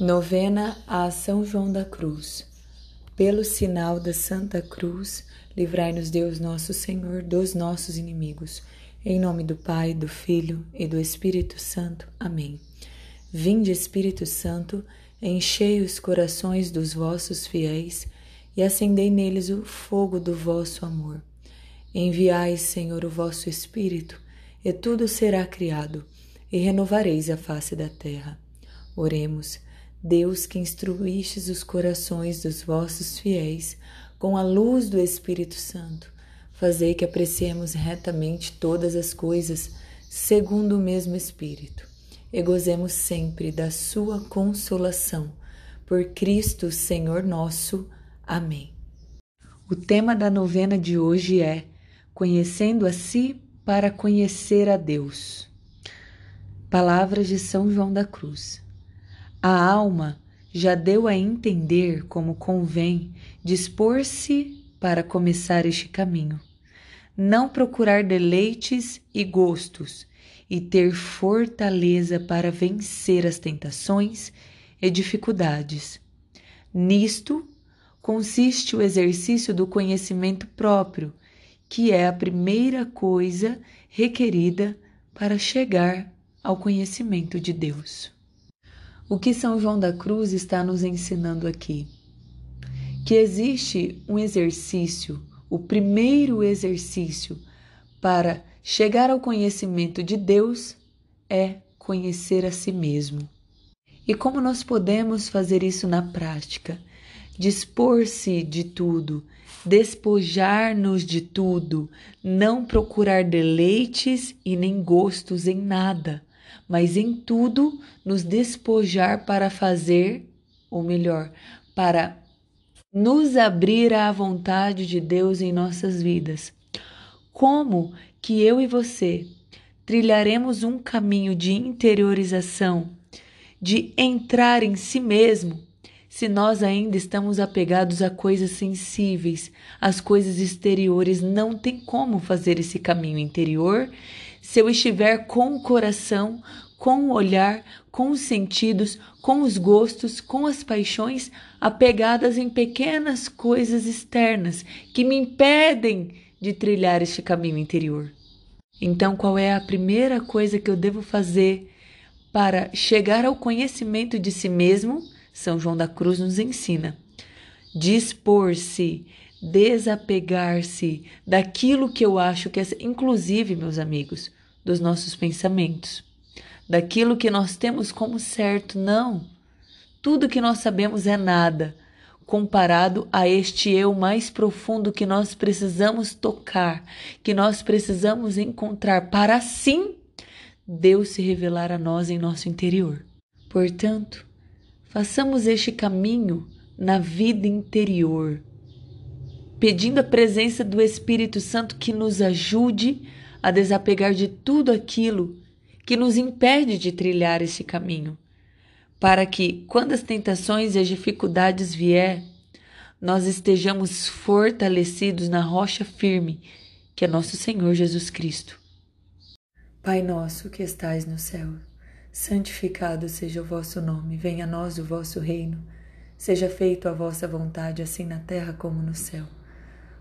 Novena a São João da Cruz. Pelo sinal da Santa Cruz, livrai-nos Deus nosso Senhor dos nossos inimigos. Em nome do Pai, do Filho e do Espírito Santo. Amém. Vinde, Espírito Santo, enchei os corações dos vossos fiéis e acendei neles o fogo do vosso amor. Enviai, Senhor, o vosso Espírito, e tudo será criado, e renovareis a face da terra. Oremos. Deus que instruístes os corações dos vossos fiéis com a luz do Espírito Santo, fazei que apreciemos retamente todas as coisas segundo o mesmo Espírito e gozemos sempre da sua consolação. Por Cristo, Senhor nosso. Amém. O tema da novena de hoje é Conhecendo a si para conhecer a Deus. Palavras de São João da Cruz. A alma já deu a entender como convém dispor-se para começar este caminho, não procurar deleites e gostos, e ter fortaleza para vencer as tentações e dificuldades. Nisto consiste o exercício do conhecimento próprio, que é a primeira coisa requerida para chegar ao conhecimento de Deus. O que São João da Cruz está nos ensinando aqui? Que existe um exercício, o primeiro exercício para chegar ao conhecimento de Deus é conhecer a si mesmo. E como nós podemos fazer isso na prática? Dispor-se de tudo, despojar-nos de tudo, não procurar deleites e nem gostos em nada mas em tudo nos despojar para fazer, ou melhor, para nos abrir à vontade de Deus em nossas vidas. Como que eu e você trilharemos um caminho de interiorização, de entrar em si mesmo, se nós ainda estamos apegados a coisas sensíveis, as coisas exteriores, não tem como fazer esse caminho interior se eu estiver com o coração, com o olhar, com os sentidos, com os gostos, com as paixões apegadas em pequenas coisas externas que me impedem de trilhar este caminho interior. Então, qual é a primeira coisa que eu devo fazer para chegar ao conhecimento de si mesmo? São João da Cruz nos ensina. Dispor-se, desapegar-se daquilo que eu acho que é, inclusive, meus amigos, dos nossos pensamentos, daquilo que nós temos como certo. Não. Tudo que nós sabemos é nada comparado a este eu mais profundo que nós precisamos tocar, que nós precisamos encontrar para assim Deus se revelar a nós em nosso interior. Portanto, façamos este caminho na vida interior pedindo a presença do Espírito Santo que nos ajude a desapegar de tudo aquilo que nos impede de trilhar esse caminho, para que, quando as tentações e as dificuldades vier, nós estejamos fortalecidos na rocha firme, que é nosso Senhor Jesus Cristo. Pai nosso que estais no céu, santificado seja o vosso nome, venha a nós o vosso reino, seja feito a vossa vontade, assim na terra como no céu.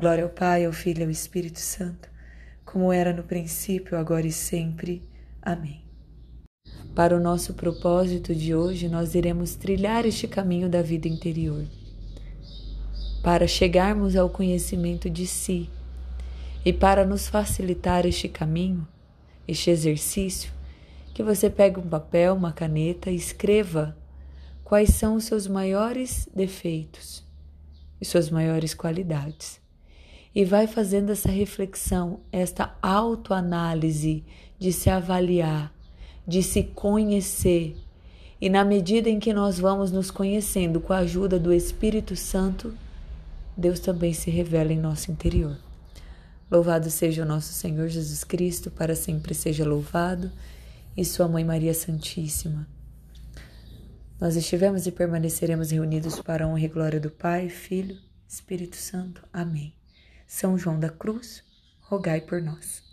Glória ao Pai, ao Filho e ao Espírito Santo, como era no princípio, agora e sempre. Amém. Para o nosso propósito de hoje, nós iremos trilhar este caminho da vida interior. Para chegarmos ao conhecimento de si e para nos facilitar este caminho, este exercício, que você pegue um papel, uma caneta e escreva quais são os seus maiores defeitos e suas maiores qualidades e vai fazendo essa reflexão, esta autoanálise de se avaliar, de se conhecer E na medida em que nós vamos nos conhecendo com a ajuda do Espírito Santo, Deus também se revela em nosso interior. Louvado seja o nosso Senhor Jesus Cristo, para sempre seja louvado, e Sua Mãe Maria Santíssima. Nós estivemos e permaneceremos reunidos para a honra e glória do Pai, Filho, Espírito Santo. Amém. São João da Cruz, rogai por nós.